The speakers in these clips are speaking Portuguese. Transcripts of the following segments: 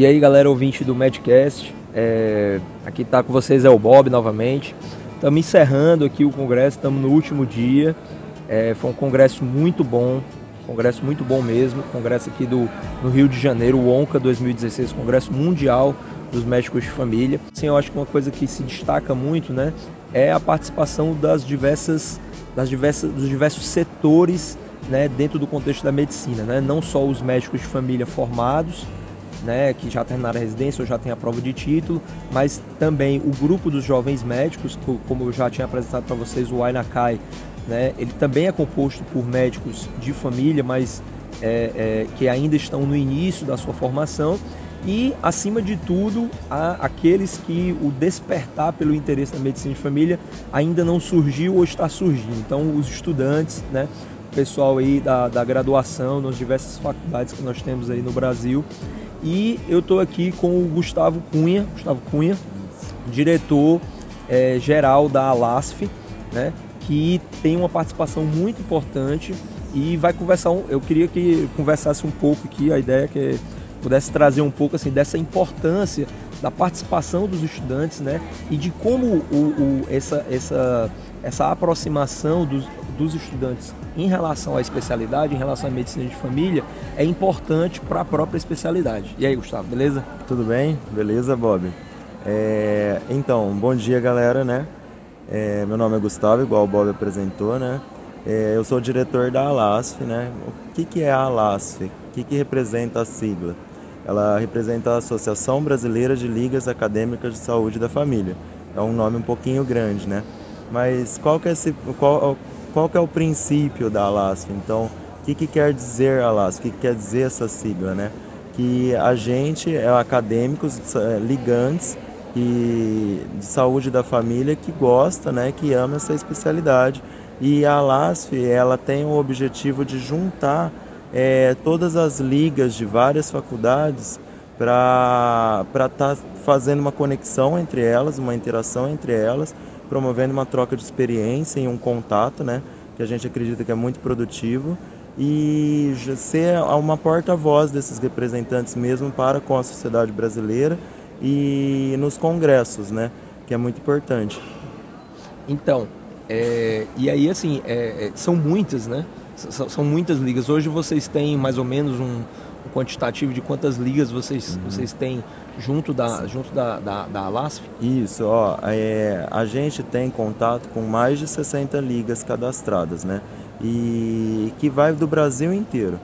E aí, galera ouvinte do Medcast, é... aqui tá com vocês é o Bob novamente. Estamos encerrando aqui o congresso, estamos no último dia. É... Foi um congresso muito bom, congresso muito bom mesmo. Congresso aqui do, no Rio de Janeiro, o ONCA 2016, Congresso Mundial dos Médicos de Família. Sim, eu acho que uma coisa que se destaca muito, né, é a participação das diversas, das diversas, dos diversos setores, né, dentro do contexto da medicina, né, não só os médicos de família formados, né, que já terminaram a residência ou já tem a prova de título, mas também o grupo dos jovens médicos, como eu já tinha apresentado para vocês, o Ainakai, né, ele também é composto por médicos de família, mas é, é, que ainda estão no início da sua formação e, acima de tudo, aqueles que o despertar pelo interesse na medicina de família ainda não surgiu ou está surgindo. Então, os estudantes, né, o pessoal aí da, da graduação nas diversas faculdades que nós temos aí no Brasil, e eu estou aqui com o Gustavo Cunha, Gustavo Cunha, diretor é, geral da Alasf, né, que tem uma participação muito importante e vai conversar. Eu queria que conversasse um pouco aqui. A ideia é que pudesse trazer um pouco assim dessa importância da participação dos estudantes, né, e de como o, o essa, essa, essa aproximação dos, dos estudantes em relação à especialidade, em relação à medicina de família, é importante para a própria especialidade. E aí, Gustavo, beleza? Tudo bem? Beleza, Bob? É, então, bom dia, galera, né? É, meu nome é Gustavo, igual o Bob apresentou, né? É, eu sou diretor da ALASF, né? O que, que é a ALASF? O que, que representa a sigla? Ela representa a Associação Brasileira de Ligas Acadêmicas de Saúde da Família. É um nome um pouquinho grande, né? Mas qual que é, esse, qual, qual que é o princípio da ALASF? Então, o que, que quer dizer ALASF? O que, que quer dizer essa sigla, né? Que a gente é acadêmicos é, ligantes e de saúde da família que gosta, né, que ama essa especialidade. E a ALASF, ela tem o objetivo de juntar é, todas as ligas de várias faculdades para estar tá fazendo uma conexão entre elas, uma interação entre elas, promovendo uma troca de experiência e um contato, né, que a gente acredita que é muito produtivo e ser uma porta-voz desses representantes mesmo para com a sociedade brasileira e nos congressos, né, que é muito importante. Então, é, e aí assim, é, é são muitas, né? são muitas ligas. Hoje vocês têm mais ou menos um, um quantitativo de quantas ligas vocês, uhum. vocês têm junto da, junto da, da, da Alasf? Isso, ó, é, a gente tem contato com mais de 60 ligas cadastradas, né? E que vai do Brasil inteiro.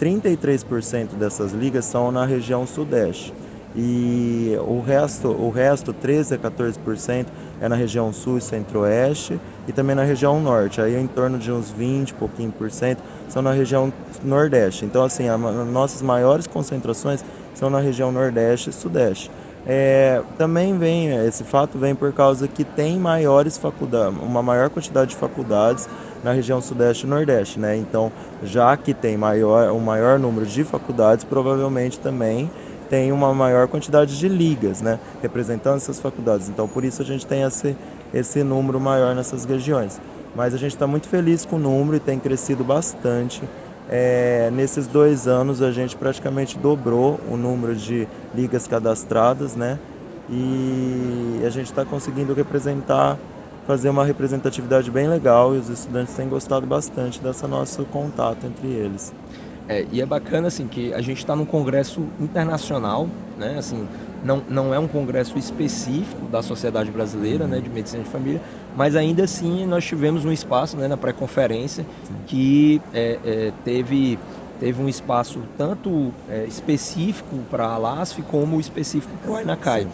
33% dessas ligas são na região sudeste e o resto, o resto 13 a 14% é na região sul e centro-oeste e também na região norte. Aí em torno de uns 20, pouquinho por cento são na região nordeste. Então assim, as nossas maiores concentrações são na região nordeste e sudeste. É, também vem, esse fato vem por causa que tem maiores faculdades, uma maior quantidade de faculdades na região sudeste e nordeste, né? Então, já que tem maior, um maior número de faculdades, provavelmente também tem uma maior quantidade de ligas, né, representando essas faculdades. Então, por isso a gente tem esse, esse número maior nessas regiões. Mas a gente está muito feliz com o número e tem crescido bastante. É, nesses dois anos a gente praticamente dobrou o número de ligas cadastradas, né? E a gente está conseguindo representar, fazer uma representatividade bem legal e os estudantes têm gostado bastante desse nosso contato entre eles. É, e é bacana assim que a gente está num congresso internacional, né? Assim, não, não é um congresso específico da Sociedade Brasileira né, de Medicina de Família, mas ainda assim nós tivemos um espaço né, na pré-conferência que é, é, teve, teve um espaço tanto é, específico para a LASF como específico para o Ainacai.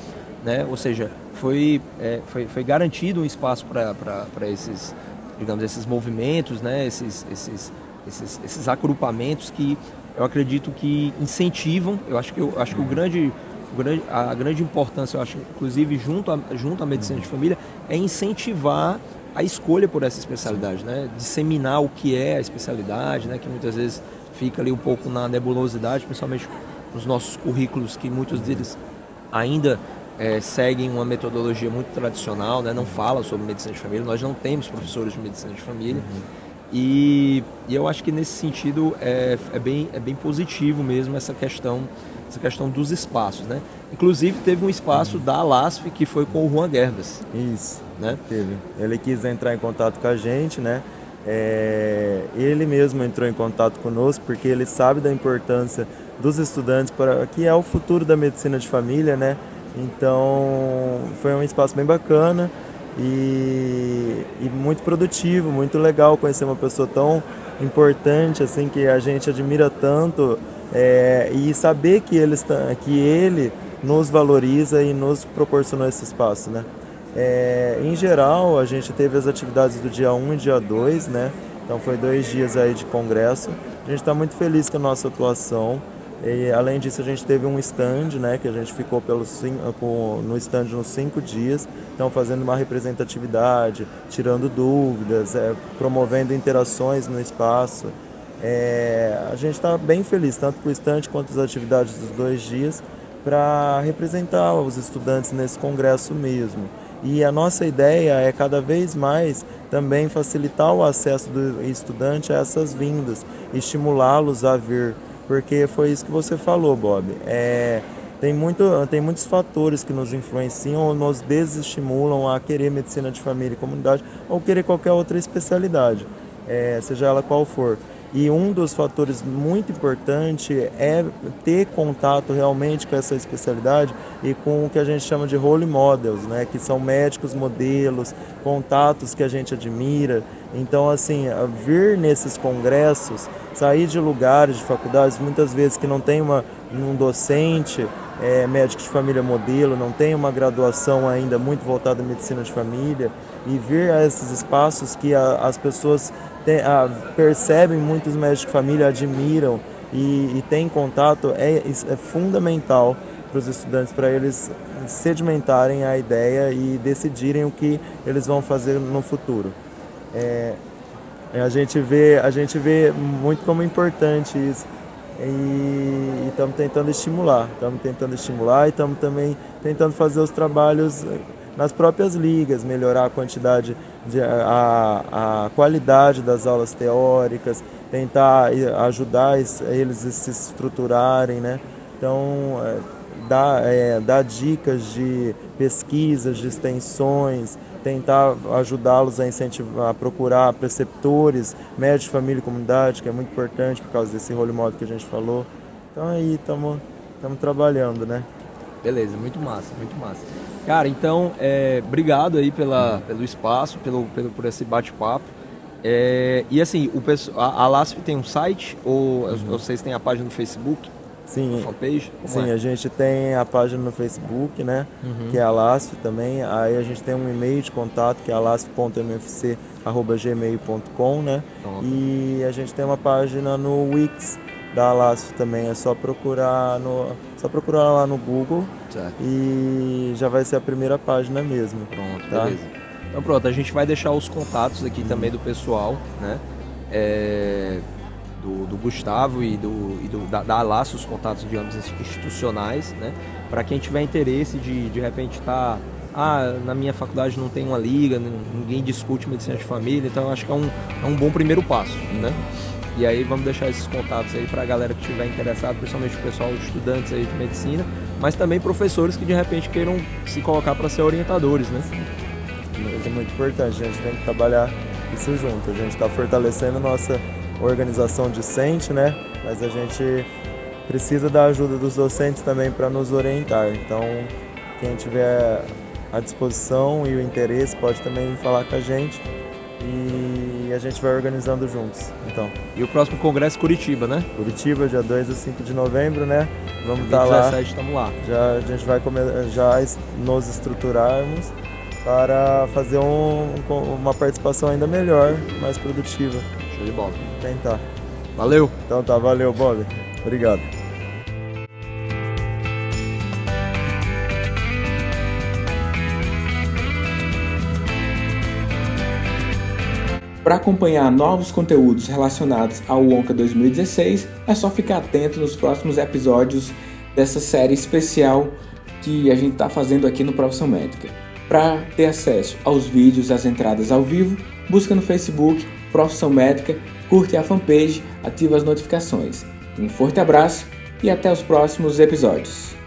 Né? Ou seja, foi, é, foi, foi garantido um espaço para esses, digamos, esses movimentos, né? esses, esses esses, esses agrupamentos que eu acredito que incentivam, eu acho que, eu, acho que o grande, o grande, a grande importância, eu acho, inclusive junto, a, junto à medicina de família, é incentivar a escolha por essa especialidade, né? disseminar o que é a especialidade, né? que muitas vezes fica ali um pouco na nebulosidade, principalmente nos nossos currículos, que muitos deles ainda é, seguem uma metodologia muito tradicional, né? não fala sobre medicina de família, nós não temos professores de medicina de família. Uhum. E, e, eu acho que nesse sentido é, é, bem, é bem positivo mesmo essa questão essa questão dos espaços, né? Inclusive teve um espaço da Alasf que foi com o Juan Gervas. Isso, né? Teve. Ele quis entrar em contato com a gente, né? É, ele mesmo entrou em contato conosco porque ele sabe da importância dos estudantes para que é o futuro da medicina de família, né? Então foi um espaço bem bacana e, e muito produtivo, muito legal conhecer uma pessoa tão importante assim que a gente admira tanto é, e saber que ele, está, que ele nos valoriza e nos proporcionou esse espaço, né? É, em geral, a gente teve as atividades do dia 1 e dia 2, né? Então foi dois dias aí de congresso. A gente está muito feliz com a nossa atuação. E, além disso, a gente teve um stand, né, que a gente ficou pelos com, no stand nos cinco dias, então fazendo uma representatividade, tirando dúvidas, é, promovendo interações no espaço. É, a gente está bem feliz, tanto com o stand quanto as atividades dos dois dias, para representar os estudantes nesse congresso mesmo. E a nossa ideia é cada vez mais também facilitar o acesso do estudante a essas vindas, estimulá-los a vir porque foi isso que você falou, Bob. É, tem, muito, tem muitos fatores que nos influenciam ou nos desestimulam a querer medicina de família e comunidade ou querer qualquer outra especialidade, é, seja ela qual for. E um dos fatores muito importante é ter contato realmente com essa especialidade e com o que a gente chama de role models, né? que são médicos modelos, contatos que a gente admira. Então, assim, vir nesses congressos, sair de lugares, de faculdades, muitas vezes que não tem uma, um docente é, médico de família modelo, não tem uma graduação ainda muito voltada à medicina de família, e vir a esses espaços que a, as pessoas tem, a, percebem muitos médicos de família, admiram e, e têm contato, é, é fundamental para os estudantes, para eles sedimentarem a ideia e decidirem o que eles vão fazer no futuro. É, a gente vê a gente vê muito como importante isso e estamos tentando estimular estamos tentando estimular e estamos também tentando fazer os trabalhos nas próprias ligas melhorar a quantidade de, a, a qualidade das aulas teóricas tentar ajudar eles a se estruturarem né então é, dar, é, dar dicas de pesquisas de extensões tentar ajudá-los a incentivar, a procurar preceptores, médicos, família e comunidade, que é muito importante por causa desse role model que a gente falou. Então aí estamos trabalhando, né? Beleza, muito massa, muito massa. Cara, então, é, obrigado aí pela, pelo espaço, pelo, pelo, por esse bate-papo. É, e assim, o, a, a LASF tem um site ou uhum. vocês têm a página no Facebook? Sim, fanpage? sim, é? a gente tem a página no Facebook, né? Uhum. Que é a LASF também. Aí a gente tem um e-mail de contato que é alasf.mfc.gmail.com, né? Pronto. E a gente tem uma página no Wix da LASF também. É só procurar no. Só procurar lá no Google certo. e já vai ser a primeira página mesmo. Pronto, tá? beleza. Então pronto, a gente vai deixar os contatos aqui uhum. também do pessoal, né? É do, do Gustavo e do, e do da, da Laço, os contatos, digamos, institucionais, né? Para quem tiver interesse de, de repente, estar... Tá, ah, na minha faculdade não tem uma liga, ninguém discute medicina de família, então acho que é um, é um bom primeiro passo, né? E aí vamos deixar esses contatos aí para a galera que estiver interessado, principalmente o pessoal, estudantes aí de medicina, mas também professores que de repente queiram se colocar para ser orientadores, né? Isso é muito importante, a gente tem que trabalhar isso junto, a gente está fortalecendo nossa organização discente, né? Mas a gente precisa da ajuda dos docentes também para nos orientar. Então, quem tiver a disposição e o interesse pode também falar com a gente a gente vai organizando juntos. Então. E o próximo congresso Curitiba, né? Curitiba, dia 2 a 5 de novembro, né? Vamos estar tá lá. 17 estamos lá. Já a gente vai já nos estruturarmos para fazer um, uma participação ainda melhor, mais produtiva. Show de bola. Tentar. Valeu. Então tá, valeu, Bob. Obrigado. Para acompanhar novos conteúdos relacionados ao Onca 2016, é só ficar atento nos próximos episódios dessa série especial que a gente está fazendo aqui no Profissão Médica. Para ter acesso aos vídeos, às entradas ao vivo, busca no Facebook Profissão Médica, curte a fanpage, ativa as notificações. Um forte abraço e até os próximos episódios.